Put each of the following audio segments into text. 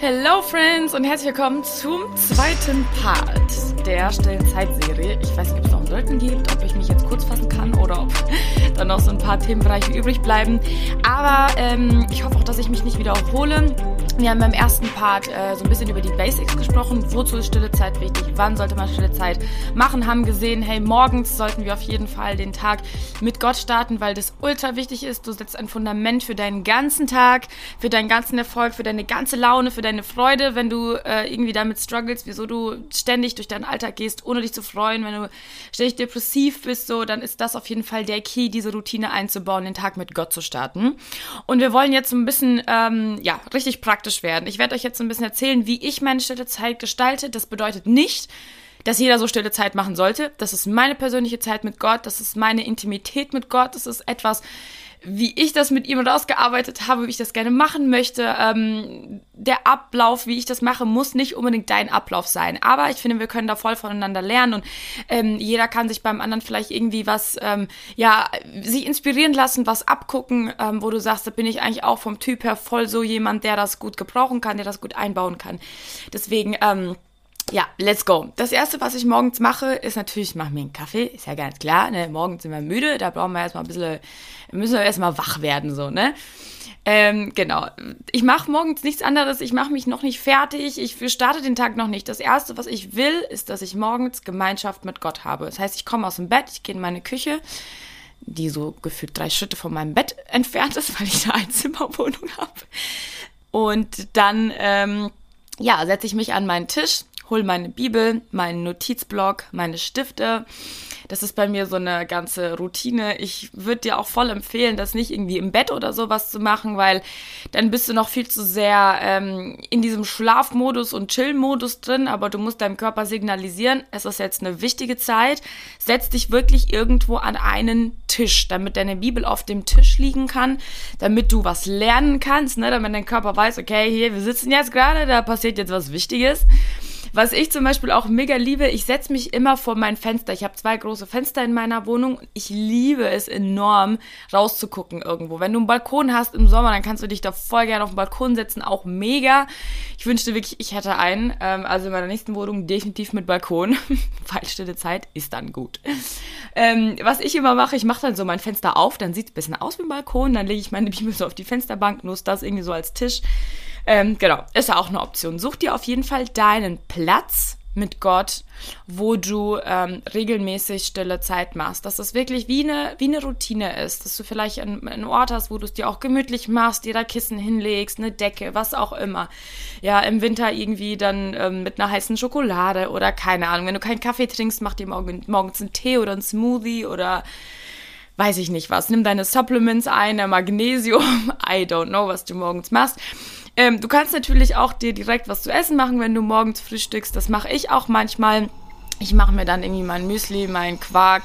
Hello Friends und herzlich willkommen zum zweiten Part der stillen Zeitserie. Ich weiß nicht, ob es noch einen dritten gibt, ob ich mich jetzt kurz fassen kann oder ob dann noch so ein paar Themenbereiche übrig bleiben. Aber ähm, ich hoffe auch, dass ich mich nicht wiederhole. Wir haben beim ersten Part äh, so ein bisschen über die Basics gesprochen. Wozu ist stille Zeit wichtig? Wann sollte man stille Zeit machen? Haben gesehen, hey, morgens sollten wir auf jeden Fall den Tag mit Gott starten, weil das ultra wichtig ist. Du setzt ein Fundament für deinen ganzen Tag, für deinen ganzen Erfolg, für deine ganze Laune, für deine Freude, wenn du äh, irgendwie damit struggles, wieso du ständig durch deinen Alltag gehst, ohne dich zu freuen. Wenn du ständig depressiv bist, so, dann ist das auf jeden Fall der Key, diese Routine einzubauen, den Tag mit Gott zu starten. Und wir wollen jetzt ein bisschen, ähm, ja, richtig praktisch praktisch werden. Ich werde euch jetzt ein bisschen erzählen, wie ich meine stille Zeit gestalte. Das bedeutet nicht, dass jeder so stille Zeit machen sollte. Das ist meine persönliche Zeit mit Gott, das ist meine Intimität mit Gott, das ist etwas, wie ich das mit ihm rausgearbeitet habe, wie ich das gerne machen möchte. Ähm, der Ablauf, wie ich das mache, muss nicht unbedingt dein Ablauf sein. Aber ich finde, wir können da voll voneinander lernen und ähm, jeder kann sich beim anderen vielleicht irgendwie was, ähm, ja, sich inspirieren lassen, was abgucken, ähm, wo du sagst, da bin ich eigentlich auch vom Typ her voll so jemand, der das gut gebrauchen kann, der das gut einbauen kann. Deswegen, ähm, ja, let's go. Das erste, was ich morgens mache, ist natürlich, ich mache mir einen Kaffee, ist ja ganz klar, ne? Morgens sind wir müde, da brauchen wir erstmal ein bisschen, müssen wir erstmal wach werden, so, ne? Ähm, genau. Ich mache morgens nichts anderes, ich mache mich noch nicht fertig, ich starte den Tag noch nicht. Das erste, was ich will, ist, dass ich morgens Gemeinschaft mit Gott habe. Das heißt, ich komme aus dem Bett, ich gehe in meine Küche, die so gefühlt drei Schritte von meinem Bett entfernt ist, weil ich eine Einzimmerwohnung habe. Und dann, ähm, ja, setze ich mich an meinen Tisch hol meine Bibel, meinen Notizblock, meine Stifte. Das ist bei mir so eine ganze Routine. Ich würde dir auch voll empfehlen, das nicht irgendwie im Bett oder sowas zu machen, weil dann bist du noch viel zu sehr ähm, in diesem Schlafmodus und Chill-Modus drin, aber du musst deinem Körper signalisieren, es ist jetzt eine wichtige Zeit. Setz dich wirklich irgendwo an einen Tisch, damit deine Bibel auf dem Tisch liegen kann, damit du was lernen kannst, ne? damit dein Körper weiß, okay, hier, wir sitzen jetzt gerade, da passiert jetzt was Wichtiges. Was ich zum Beispiel auch mega liebe, ich setze mich immer vor mein Fenster. Ich habe zwei große Fenster in meiner Wohnung. Ich liebe es enorm, rauszugucken irgendwo. Wenn du einen Balkon hast im Sommer, dann kannst du dich da voll gerne auf den Balkon setzen. Auch mega. Ich wünschte wirklich, ich hätte einen. Ähm, also in meiner nächsten Wohnung definitiv mit Balkon. Weil Zeit ist dann gut. Ähm, was ich immer mache, ich mache dann so mein Fenster auf, dann sieht es ein bisschen aus wie ein Balkon. Dann lege ich meine Bibel so auf die Fensterbank, nutze das irgendwie so als Tisch. Ähm, genau, ist ja auch eine Option. Such dir auf jeden Fall deinen Platz mit Gott, wo du ähm, regelmäßig stille Zeit machst. Dass das wirklich wie eine, wie eine Routine ist. Dass du vielleicht einen, einen Ort hast, wo du es dir auch gemütlich machst, dir da Kissen hinlegst, eine Decke, was auch immer. Ja, im Winter irgendwie dann ähm, mit einer heißen Schokolade oder keine Ahnung. Wenn du keinen Kaffee trinkst, mach dir morgen, morgens einen Tee oder einen Smoothie oder weiß ich nicht was. Nimm deine Supplements ein, Magnesium. I don't know, was du morgens machst. Ähm, du kannst natürlich auch dir direkt was zu essen machen, wenn du morgens frühstückst. Das mache ich auch manchmal. Ich mache mir dann irgendwie mein Müsli, mein Quark,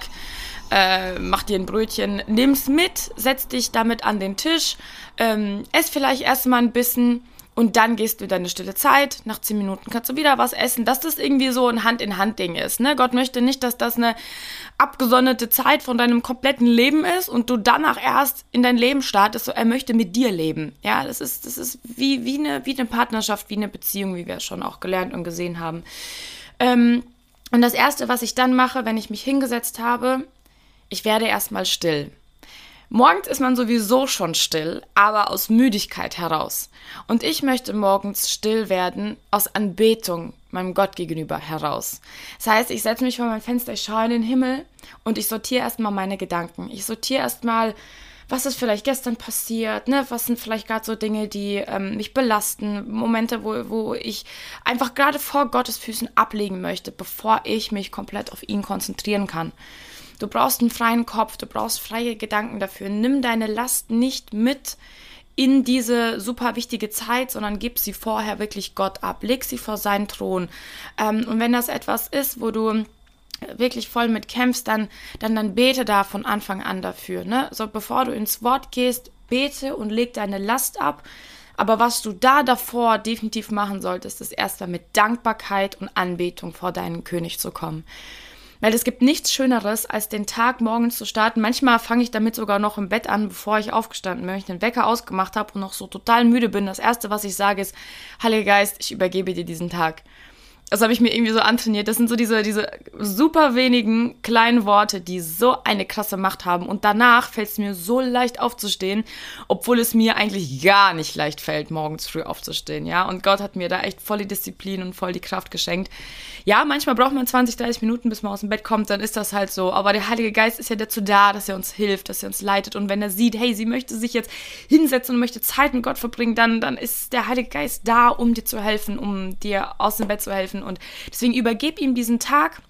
äh, mach dir ein Brötchen, nimm's mit, setz dich damit an den Tisch, ähm, ess vielleicht erstmal ein bisschen und dann gehst du deine stille Zeit. Nach zehn Minuten kannst du wieder was essen. Dass das irgendwie so ein Hand-in-Hand-Ding ist. Ne? Gott möchte nicht, dass das eine abgesonderte Zeit von deinem kompletten Leben ist und du danach erst in dein Leben startest. So, er möchte mit dir leben. Ja, das ist, das ist wie, wie, eine, wie eine Partnerschaft, wie eine Beziehung, wie wir es schon auch gelernt und gesehen haben. Ähm, und das Erste, was ich dann mache, wenn ich mich hingesetzt habe, ich werde erstmal still. Morgens ist man sowieso schon still, aber aus Müdigkeit heraus. Und ich möchte morgens still werden aus Anbetung meinem Gott gegenüber heraus. Das heißt, ich setze mich vor mein Fenster, ich schaue in den Himmel und ich sortiere erstmal meine Gedanken. Ich sortiere erstmal, was ist vielleicht gestern passiert, ne? Was sind vielleicht gerade so Dinge, die ähm, mich belasten, Momente, wo, wo ich einfach gerade vor Gottes Füßen ablegen möchte, bevor ich mich komplett auf ihn konzentrieren kann. Du brauchst einen freien Kopf, du brauchst freie Gedanken dafür. Nimm deine Last nicht mit in diese super wichtige Zeit, sondern gib sie vorher wirklich Gott ab. Leg sie vor seinen Thron. Ähm, und wenn das etwas ist, wo du wirklich voll mit kämpfst, dann, dann, dann bete da von Anfang an dafür. Ne? So, bevor du ins Wort gehst, bete und leg deine Last ab. Aber was du da davor definitiv machen solltest, ist erst mal mit Dankbarkeit und Anbetung vor deinen König zu kommen. Weil es gibt nichts Schöneres, als den Tag morgens zu starten. Manchmal fange ich damit sogar noch im Bett an, bevor ich aufgestanden bin, wenn ich den Wecker ausgemacht habe und noch so total müde bin. Das Erste, was ich sage, ist, Heiliger Geist, ich übergebe dir diesen Tag. Das habe ich mir irgendwie so antrainiert. Das sind so diese, diese super wenigen kleinen Worte, die so eine krasse Macht haben. Und danach fällt es mir so leicht aufzustehen, obwohl es mir eigentlich gar nicht leicht fällt, morgens früh aufzustehen. Ja, und Gott hat mir da echt voll die Disziplin und voll die Kraft geschenkt. Ja, manchmal braucht man 20, 30 Minuten, bis man aus dem Bett kommt, dann ist das halt so. Aber der Heilige Geist ist ja dazu da, dass er uns hilft, dass er uns leitet. Und wenn er sieht, hey, sie möchte sich jetzt hinsetzen und möchte Zeit mit Gott verbringen, dann, dann ist der Heilige Geist da, um dir zu helfen, um dir aus dem Bett zu helfen und deswegen übergib ihm diesen Tag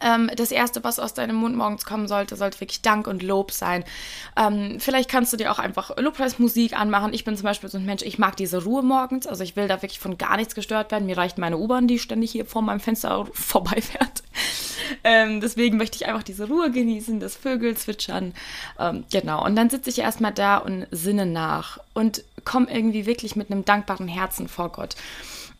ähm, das Erste, was aus deinem Mund morgens kommen sollte, sollte wirklich Dank und Lob sein. Ähm, vielleicht kannst du dir auch einfach Lobpreismusik anmachen. Ich bin zum Beispiel so ein Mensch, ich mag diese Ruhe morgens. Also ich will da wirklich von gar nichts gestört werden. Mir reicht meine U-Bahn, die ständig hier vor meinem Fenster vorbeifährt. Ähm, deswegen möchte ich einfach diese Ruhe genießen, das Vögel zwitschern. Ähm, genau. Und dann sitze ich erstmal da und sinne nach und komme irgendwie wirklich mit einem dankbaren Herzen vor Gott.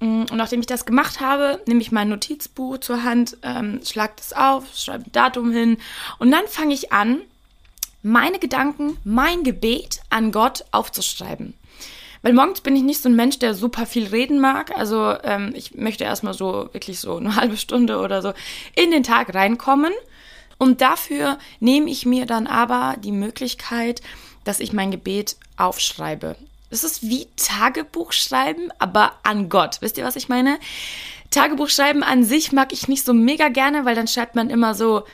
Mm, und nachdem ich das gemacht habe, nehme ich mein Notizbuch zur Hand, ähm, schlage das auf, schreibe ein Datum hin und dann fange ich an, meine Gedanken, mein Gebet an Gott aufzuschreiben. Weil morgens bin ich nicht so ein Mensch, der super viel reden mag. Also ähm, ich möchte erstmal so wirklich so eine halbe Stunde oder so in den Tag reinkommen. Und dafür nehme ich mir dann aber die Möglichkeit, dass ich mein Gebet aufschreibe. Es ist wie Tagebuch schreiben, aber an Gott. Wisst ihr, was ich meine? Tagebuch schreiben an sich mag ich nicht so mega gerne, weil dann schreibt man immer so,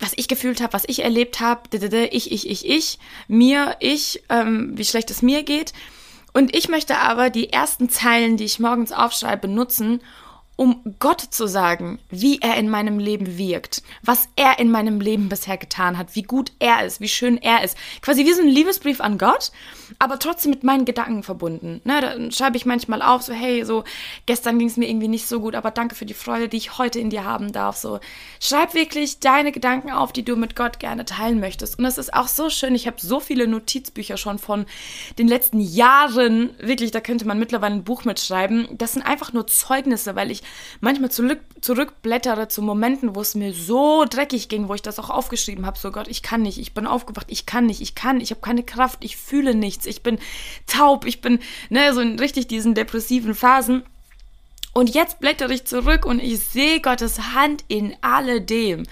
was ich gefühlt habe, was ich erlebt habe, ich, ich, ich, ich, mir, ich, ähm, wie schlecht es mir geht. Und ich möchte aber die ersten Zeilen, die ich morgens aufschreibe, nutzen, um Gott zu sagen, wie er in meinem Leben wirkt, was er in meinem Leben bisher getan hat, wie gut er ist, wie schön er ist. Quasi wie so ein Liebesbrief an Gott, aber trotzdem mit meinen Gedanken verbunden. Ne, da schreibe ich manchmal auf, so hey, so gestern ging es mir irgendwie nicht so gut, aber danke für die Freude, die ich heute in dir haben darf. So schreib wirklich deine Gedanken auf, die du mit Gott gerne teilen möchtest. Und es ist auch so schön. Ich habe so viele Notizbücher schon von den letzten Jahren. Wirklich, da könnte man mittlerweile ein Buch mitschreiben. Das sind einfach nur Zeugnisse, weil ich manchmal zurück, zurückblättere zu Momenten, wo es mir so dreckig ging, wo ich das auch aufgeschrieben habe, so Gott, ich kann nicht, ich bin aufgewacht, ich kann nicht, ich kann, ich habe keine Kraft, ich fühle nichts, ich bin taub, ich bin, ne, so in richtig diesen depressiven Phasen. Und jetzt blättere ich zurück und ich sehe Gottes Hand in alledem.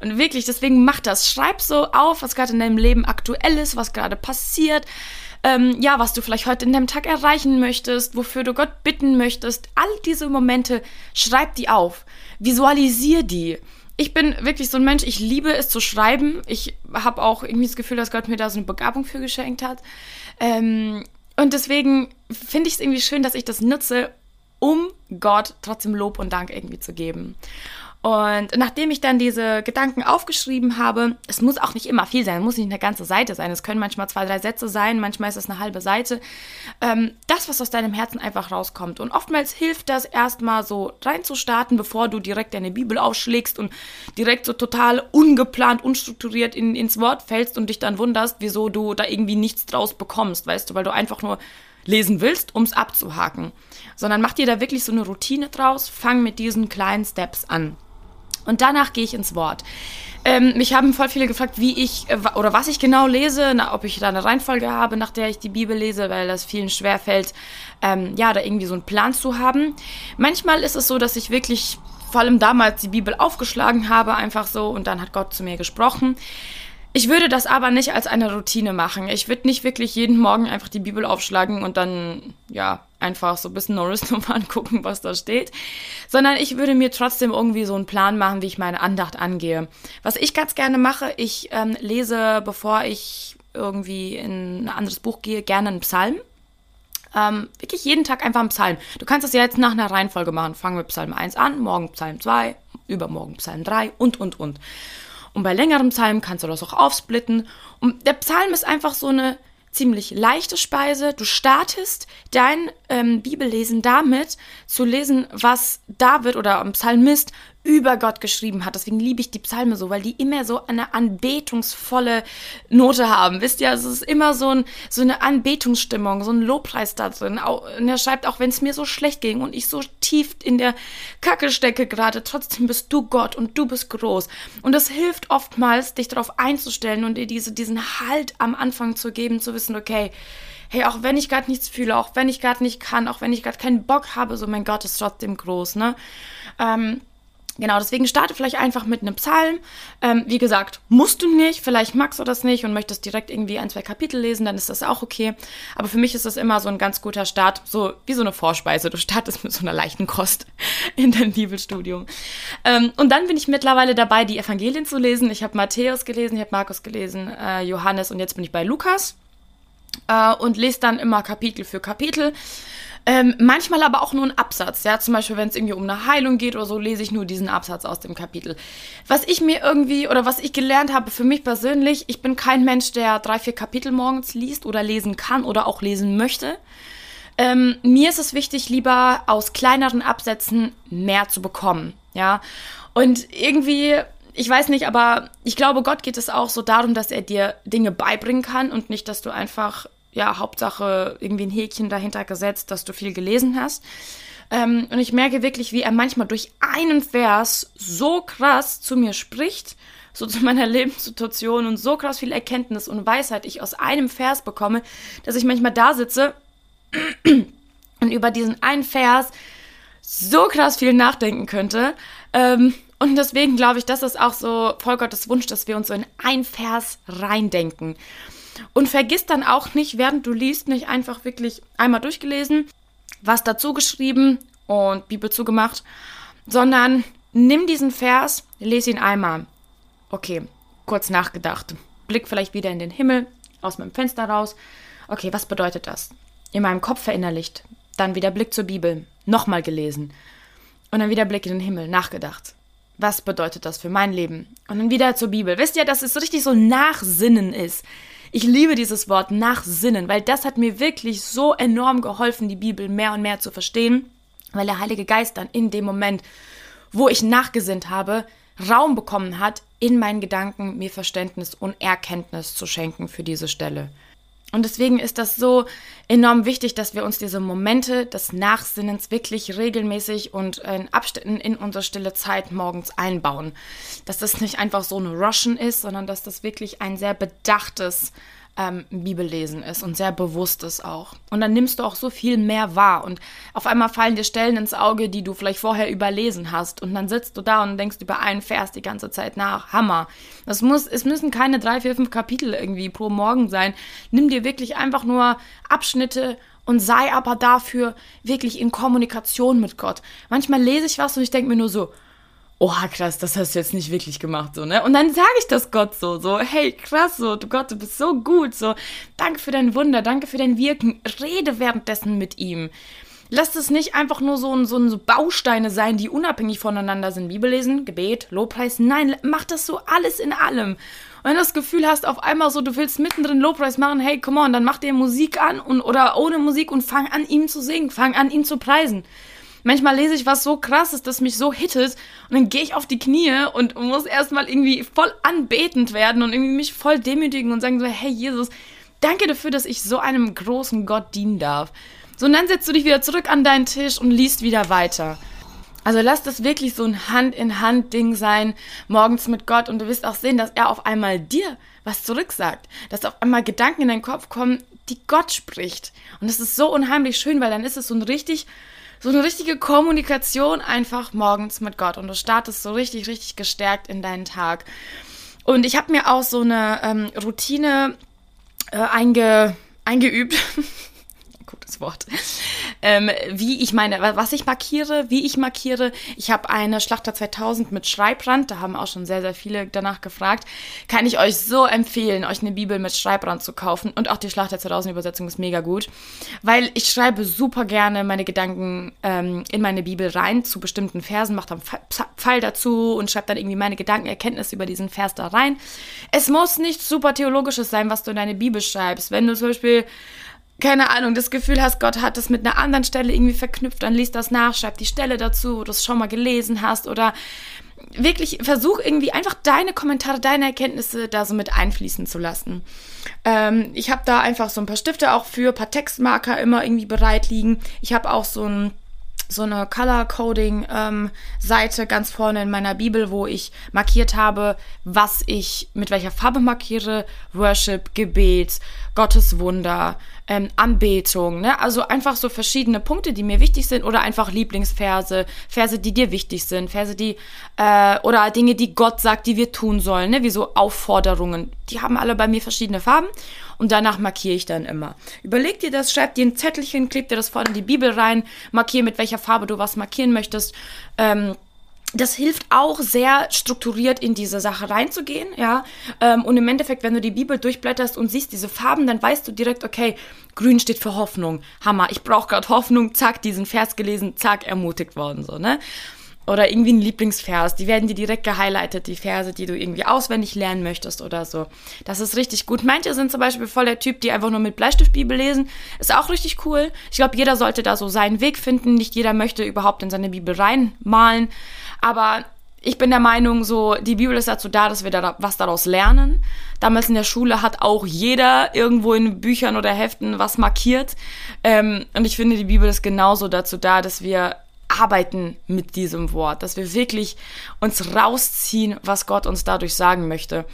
Und wirklich, deswegen mach das. Schreib so auf, was gerade in deinem Leben aktuell ist, was gerade passiert ähm, ja, was du vielleicht heute in deinem Tag erreichen möchtest, wofür du Gott bitten möchtest. All diese Momente, schreib die auf. Visualisier die. Ich bin wirklich so ein Mensch, ich liebe es zu schreiben. Ich habe auch irgendwie das Gefühl, dass Gott mir da so eine Begabung für geschenkt hat. Ähm, und deswegen finde ich es irgendwie schön, dass ich das nutze, um Gott trotzdem Lob und Dank irgendwie zu geben. Und nachdem ich dann diese Gedanken aufgeschrieben habe, es muss auch nicht immer viel sein, es muss nicht eine ganze Seite sein, es können manchmal zwei, drei Sätze sein, manchmal ist es eine halbe Seite. Ähm, das, was aus deinem Herzen einfach rauskommt. Und oftmals hilft das erstmal so reinzustarten, bevor du direkt deine Bibel aufschlägst und direkt so total ungeplant, unstrukturiert in, ins Wort fällst und dich dann wunderst, wieso du da irgendwie nichts draus bekommst, weißt du, weil du einfach nur lesen willst, um es abzuhaken. Sondern mach dir da wirklich so eine Routine draus, fang mit diesen kleinen Steps an. Und danach gehe ich ins Wort. Ähm, mich haben voll viele gefragt, wie ich äh, oder was ich genau lese, na, ob ich da eine Reihenfolge habe, nach der ich die Bibel lese, weil das vielen schwerfällt, ähm, ja, da irgendwie so einen Plan zu haben. Manchmal ist es so, dass ich wirklich vor allem damals die Bibel aufgeschlagen habe, einfach so, und dann hat Gott zu mir gesprochen. Ich würde das aber nicht als eine Routine machen. Ich würde nicht wirklich jeden Morgen einfach die Bibel aufschlagen und dann, ja, einfach so ein bisschen Norris nochmal angucken, was da steht. Sondern ich würde mir trotzdem irgendwie so einen Plan machen, wie ich meine Andacht angehe. Was ich ganz gerne mache, ich ähm, lese, bevor ich irgendwie in ein anderes Buch gehe, gerne einen Psalm. Ähm, wirklich jeden Tag einfach einen Psalm. Du kannst das ja jetzt nach einer Reihenfolge machen. Fangen wir Psalm 1 an, morgen Psalm 2, übermorgen Psalm 3 und, und, und. Und bei längeren Psalmen kannst du das auch aufsplitten. Und der Psalm ist einfach so eine ziemlich leichte Speise. Du startest dein ähm, Bibellesen damit, zu lesen, was David oder Psalmist über Gott geschrieben hat. Deswegen liebe ich die Psalme so, weil die immer so eine anbetungsvolle Note haben. Wisst ihr, es ist immer so, ein, so eine Anbetungsstimmung, so ein Lobpreis da drin. Und er schreibt, auch wenn es mir so schlecht ging und ich so tief in der Kacke stecke gerade, trotzdem bist du Gott und du bist groß. Und das hilft oftmals, dich darauf einzustellen und dir diese, diesen Halt am Anfang zu geben, zu wissen, okay, hey, auch wenn ich gerade nichts fühle, auch wenn ich gerade nicht kann, auch wenn ich gerade keinen Bock habe, so mein Gott ist trotzdem groß, ne? Ähm, Genau, deswegen starte vielleicht einfach mit einem Psalm. Ähm, wie gesagt, musst du nicht, vielleicht magst du das nicht und möchtest direkt irgendwie ein, zwei Kapitel lesen, dann ist das auch okay. Aber für mich ist das immer so ein ganz guter Start, so wie so eine Vorspeise. Du startest mit so einer leichten Kost in dein Bibelstudium. Ähm, und dann bin ich mittlerweile dabei, die Evangelien zu lesen. Ich habe Matthäus gelesen, ich habe Markus gelesen, äh, Johannes und jetzt bin ich bei Lukas äh, und lese dann immer Kapitel für Kapitel. Ähm, manchmal aber auch nur ein Absatz. Ja, zum Beispiel, wenn es irgendwie um eine Heilung geht oder so, lese ich nur diesen Absatz aus dem Kapitel. Was ich mir irgendwie oder was ich gelernt habe für mich persönlich, ich bin kein Mensch, der drei, vier Kapitel morgens liest oder lesen kann oder auch lesen möchte. Ähm, mir ist es wichtig, lieber aus kleineren Absätzen mehr zu bekommen. Ja, und irgendwie ich weiß nicht, aber ich glaube, Gott geht es auch so darum, dass er dir Dinge beibringen kann und nicht, dass du einfach ja, Hauptsache irgendwie ein Häkchen dahinter gesetzt, dass du viel gelesen hast. Ähm, und ich merke wirklich, wie er manchmal durch einen Vers so krass zu mir spricht, so zu meiner Lebenssituation und so krass viel Erkenntnis und Weisheit ich aus einem Vers bekomme, dass ich manchmal da sitze und über diesen einen Vers so krass viel nachdenken könnte. Ähm, und deswegen glaube ich, das ist auch so voll Gottes Wunsch, dass wir uns so in ein Vers reindenken. Und vergiss dann auch nicht, während du liest, nicht einfach wirklich einmal durchgelesen, was dazu geschrieben und Bibel zugemacht, sondern nimm diesen Vers, lese ihn einmal. Okay, kurz nachgedacht. Blick vielleicht wieder in den Himmel, aus meinem Fenster raus. Okay, was bedeutet das? In meinem Kopf verinnerlicht. Dann wieder Blick zur Bibel, nochmal gelesen. Und dann wieder Blick in den Himmel, nachgedacht. Was bedeutet das für mein Leben? Und dann wieder zur Bibel. Wisst ihr, dass es richtig so Nachsinnen ist? Ich liebe dieses Wort Nachsinnen, weil das hat mir wirklich so enorm geholfen, die Bibel mehr und mehr zu verstehen, weil der Heilige Geist dann in dem Moment, wo ich nachgesinnt habe, Raum bekommen hat, in meinen Gedanken mir Verständnis und Erkenntnis zu schenken für diese Stelle. Und deswegen ist das so enorm wichtig, dass wir uns diese Momente des Nachsinnens wirklich regelmäßig und in Abständen in unsere stille Zeit morgens einbauen. Dass das nicht einfach so ein Rushen ist, sondern dass das wirklich ein sehr bedachtes ähm, Bibellesen ist und sehr bewusstes auch. Und dann nimmst du auch so viel mehr wahr und auf einmal fallen dir Stellen ins Auge, die du vielleicht vorher überlesen hast und dann sitzt du da und denkst über einen Vers die ganze Zeit nach. Hammer. Das muss, es müssen keine drei, vier, fünf Kapitel irgendwie pro Morgen sein. Nimm dir wirklich einfach nur Abschnitte und sei aber dafür wirklich in Kommunikation mit Gott. Manchmal lese ich was und ich denke mir nur so, oha, krass, das hast du jetzt nicht wirklich gemacht, so, ne? Und dann sage ich das Gott so, so, hey, krass, so, du Gott, du bist so gut, so, danke für dein Wunder, danke für dein Wirken, rede währenddessen mit ihm. Lass das nicht einfach nur so, so, so Bausteine sein, die unabhängig voneinander sind. Bibellesen, Gebet, Lobpreis. Nein, mach das so alles in allem. Und wenn du das Gefühl hast, auf einmal so, du willst mittendrin Lobpreis machen, hey, come on, dann mach dir Musik an und, oder ohne Musik und fang an, ihm zu singen, fang an, ihn zu preisen. Manchmal lese ich was so krasses, das mich so hittet und dann gehe ich auf die Knie und muss erstmal irgendwie voll anbetend werden und irgendwie mich voll demütigen und sagen so, hey Jesus, danke dafür, dass ich so einem großen Gott dienen darf. So, und dann setzt du dich wieder zurück an deinen Tisch und liest wieder weiter. Also lass das wirklich so ein Hand-in-Hand-Ding sein, morgens mit Gott und du wirst auch sehen, dass er auf einmal dir was zurücksagt. Dass auf einmal Gedanken in deinen Kopf kommen, die Gott spricht. Und das ist so unheimlich schön, weil dann ist es so ein richtig so eine richtige Kommunikation einfach morgens mit Gott und du startest so richtig, richtig gestärkt in deinen Tag. Und ich habe mir auch so eine ähm, Routine äh, einge, eingeübt. gutes Wort. Ähm, wie ich meine, was ich markiere, wie ich markiere. Ich habe eine Schlachter 2000 mit Schreibrand, da haben auch schon sehr, sehr viele danach gefragt. Kann ich euch so empfehlen, euch eine Bibel mit Schreibrand zu kaufen. Und auch die Schlachter 2000 Übersetzung ist mega gut, weil ich schreibe super gerne meine Gedanken ähm, in meine Bibel rein zu bestimmten Versen, mache dann Pfeil dazu und schreibe dann irgendwie meine Gedanken, Erkenntnisse über diesen Vers da rein. Es muss nicht super theologisches sein, was du in deine Bibel schreibst. Wenn du zum Beispiel keine Ahnung, das Gefühl hast, Gott hat das mit einer anderen Stelle irgendwie verknüpft, dann liest das nach, schreib die Stelle dazu, wo du es schon mal gelesen hast oder wirklich versuch irgendwie einfach deine Kommentare, deine Erkenntnisse da so mit einfließen zu lassen. Ähm, ich habe da einfach so ein paar Stifte auch für, ein paar Textmarker immer irgendwie bereit liegen. Ich habe auch so ein so eine Color Coding ähm, Seite ganz vorne in meiner Bibel, wo ich markiert habe, was ich mit welcher Farbe markiere, Worship, Gebet, Gottes Wunder, ähm, Anbetung, ne? Also einfach so verschiedene Punkte, die mir wichtig sind oder einfach Lieblingsverse, Verse, die dir wichtig sind, Verse, die äh, oder Dinge, die Gott sagt, die wir tun sollen, ne? Wie so Aufforderungen. Die haben alle bei mir verschiedene Farben und danach markiere ich dann immer. Überleg dir das, schreib dir ein Zettelchen, kleb dir das vorne in die Bibel rein, markier mit welcher Farbe du was markieren möchtest. Ähm, das hilft auch sehr strukturiert in diese Sache reinzugehen, ja. Ähm, und im Endeffekt, wenn du die Bibel durchblätterst und siehst diese Farben, dann weißt du direkt, okay, grün steht für Hoffnung. Hammer, ich brauche gerade Hoffnung, zack, diesen Vers gelesen, zack, ermutigt worden, so, ne? Oder irgendwie ein Lieblingsvers, die werden dir direkt gehighlightet, die Verse, die du irgendwie auswendig lernen möchtest oder so. Das ist richtig gut. Manche sind zum Beispiel voll der Typ, die einfach nur mit Bleistiftbibel lesen. Ist auch richtig cool. Ich glaube, jeder sollte da so seinen Weg finden. Nicht jeder möchte überhaupt in seine Bibel reinmalen. Aber ich bin der Meinung, so, die Bibel ist dazu da, dass wir da was daraus lernen. Damals in der Schule hat auch jeder irgendwo in Büchern oder Heften was markiert. Ähm, und ich finde, die Bibel ist genauso dazu da, dass wir arbeiten mit diesem Wort, dass wir wirklich uns rausziehen, was Gott uns dadurch sagen möchte.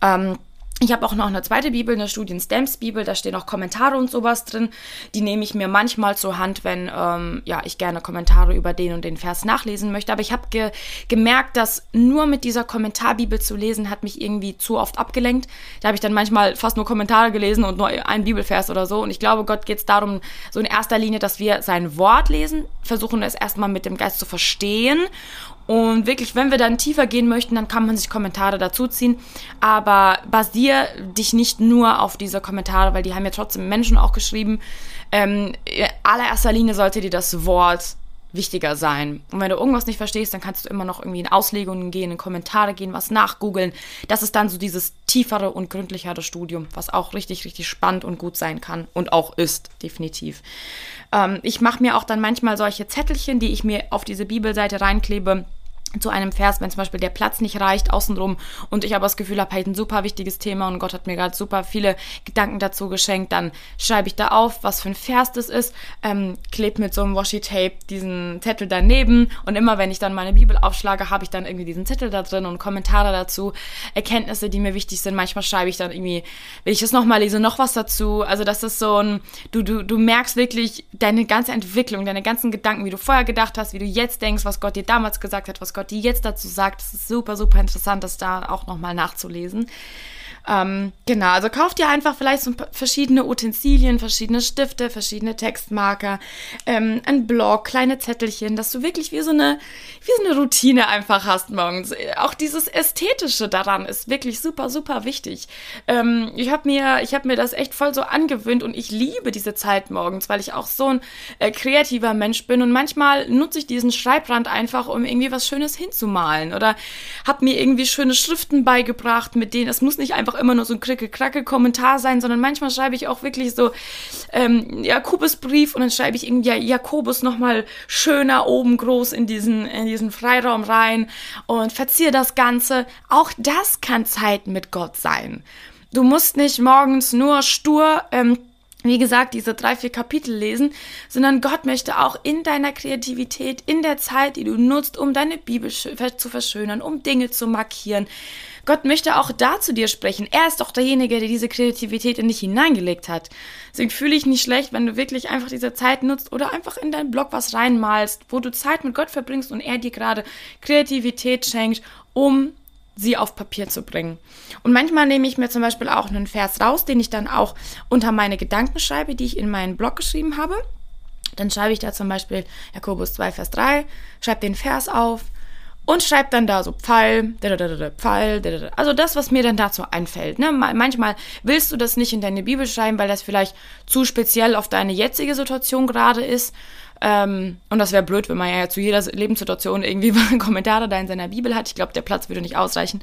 Ähm, ich habe auch noch eine zweite Bibel, eine Studien-Stamps-Bibel, da stehen auch Kommentare und sowas drin. Die nehme ich mir manchmal zur Hand, wenn ähm, ja, ich gerne Kommentare über den und den Vers nachlesen möchte. Aber ich habe ge gemerkt, dass nur mit dieser Kommentarbibel zu lesen, hat mich irgendwie zu oft abgelenkt. Da habe ich dann manchmal fast nur Kommentare gelesen und nur einen Bibelvers oder so. Und ich glaube, Gott geht es darum, so in erster Linie, dass wir sein Wort lesen, versuchen es erstmal mit dem Geist zu verstehen und wirklich, wenn wir dann tiefer gehen möchten, dann kann man sich Kommentare dazuziehen. Aber basier dich nicht nur auf diese Kommentare, weil die haben ja trotzdem Menschen auch geschrieben. Ähm, in allererster Linie sollte dir das Wort wichtiger sein. Und wenn du irgendwas nicht verstehst, dann kannst du immer noch irgendwie in Auslegungen gehen, in Kommentare gehen, was nachgoogeln. Das ist dann so dieses tiefere und gründlichere Studium, was auch richtig, richtig spannend und gut sein kann und auch ist, definitiv. Ähm, ich mache mir auch dann manchmal solche Zettelchen, die ich mir auf diese Bibelseite reinklebe zu einem Vers, wenn zum Beispiel der Platz nicht reicht außenrum und ich aber das Gefühl habe, halt ein super wichtiges Thema und Gott hat mir gerade super viele Gedanken dazu geschenkt, dann schreibe ich da auf, was für ein Vers das ist, ähm, klebe mit so einem Washi-Tape diesen Zettel daneben und immer wenn ich dann meine Bibel aufschlage, habe ich dann irgendwie diesen Zettel da drin und Kommentare dazu, Erkenntnisse, die mir wichtig sind. Manchmal schreibe ich dann irgendwie, will ich es nochmal lese, noch was dazu. Also das ist so ein, du, du, du merkst wirklich deine ganze Entwicklung, deine ganzen Gedanken, wie du vorher gedacht hast, wie du jetzt denkst, was Gott dir damals gesagt hat, was Gott die jetzt dazu sagt. Es ist super, super interessant, das da auch nochmal nachzulesen. Ähm, genau, also kauft ihr einfach vielleicht so verschiedene Utensilien, verschiedene Stifte, verschiedene Textmarker, ähm, ein Blog, kleine Zettelchen, dass du wirklich wie so eine, wie so eine Routine einfach hast morgens. Auch dieses Ästhetische daran ist wirklich super, super wichtig. Ähm, ich habe mir, ich mir das echt voll so angewöhnt und ich liebe diese Zeit morgens, weil ich auch so ein äh, kreativer Mensch bin und manchmal nutze ich diesen Schreibrand einfach, um irgendwie was Schönes hinzumalen oder habe mir irgendwie schöne Schriften beigebracht, mit denen es muss nicht einfach einfach immer nur so ein krickel-krackel-Kommentar sein, sondern manchmal schreibe ich auch wirklich so ähm, Jakobusbrief und dann schreibe ich irgendwie Jakobus nochmal schöner oben groß in diesen, in diesen Freiraum rein und verziehe das Ganze. Auch das kann Zeit mit Gott sein. Du musst nicht morgens nur stur ähm, wie gesagt, diese drei, vier Kapitel lesen, sondern Gott möchte auch in deiner Kreativität, in der Zeit, die du nutzt, um deine Bibel zu verschönern, um Dinge zu markieren, Gott möchte auch da zu dir sprechen. Er ist doch derjenige, der diese Kreativität in dich hineingelegt hat. Deswegen fühle ich nicht schlecht, wenn du wirklich einfach diese Zeit nutzt oder einfach in deinen Blog was reinmalst, wo du Zeit mit Gott verbringst und er dir gerade Kreativität schenkt, um sie auf Papier zu bringen. Und manchmal nehme ich mir zum Beispiel auch einen Vers raus, den ich dann auch unter meine Gedanken schreibe, die ich in meinen Blog geschrieben habe. Dann schreibe ich da zum Beispiel Jakobus 2, Vers 3, schreibe den Vers auf, und schreibt dann da so Pfeil, Pfeil, also das, was mir dann dazu einfällt. Ne? Manchmal willst du das nicht in deine Bibel schreiben, weil das vielleicht zu speziell auf deine jetzige Situation gerade ist. Ähm, und das wäre blöd, wenn man ja zu jeder Lebenssituation irgendwie Kommentare da in seiner Bibel hat. Ich glaube, der Platz würde nicht ausreichen.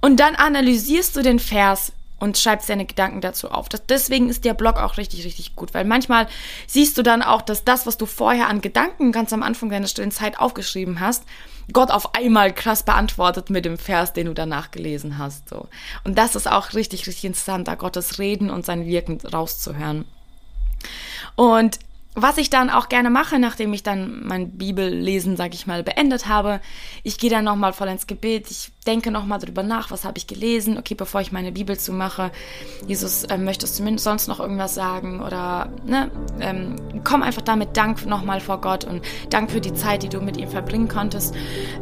Und dann analysierst du den Vers und schreibst deine Gedanken dazu auf. Das, deswegen ist der Blog auch richtig, richtig gut, weil manchmal siehst du dann auch, dass das, was du vorher an Gedanken ganz am Anfang deiner stillen Zeit aufgeschrieben hast, Gott auf einmal krass beantwortet mit dem Vers, den du danach gelesen hast. So. Und das ist auch richtig, richtig interessant, da Gottes Reden und sein Wirken rauszuhören. Und was ich dann auch gerne mache, nachdem ich dann mein Bibellesen, sag ich mal, beendet habe, ich gehe dann nochmal voll ins Gebet, ich denke nochmal drüber nach, was habe ich gelesen, okay, bevor ich meine Bibel zumache, Jesus, äh, möchtest du mir sonst noch irgendwas sagen? Oder, ne, ähm, komm einfach damit Dank nochmal vor Gott und Dank für die Zeit, die du mit ihm verbringen konntest.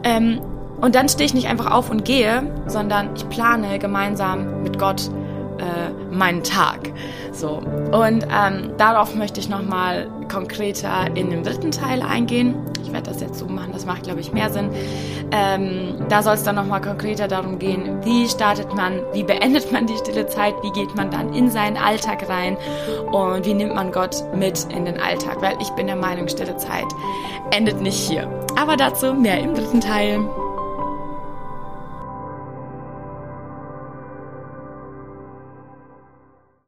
Ähm, und dann stehe ich nicht einfach auf und gehe, sondern ich plane gemeinsam mit Gott, äh, meinen Tag. So. Und ähm, darauf möchte ich nochmal konkreter in dem dritten Teil eingehen. Ich werde das jetzt so machen, das macht, glaube ich, mehr Sinn. Ähm, da soll es dann nochmal konkreter darum gehen, wie startet man, wie beendet man die stille Zeit, wie geht man dann in seinen Alltag rein und wie nimmt man Gott mit in den Alltag. Weil ich bin der Meinung, stille Zeit endet nicht hier. Aber dazu mehr im dritten Teil.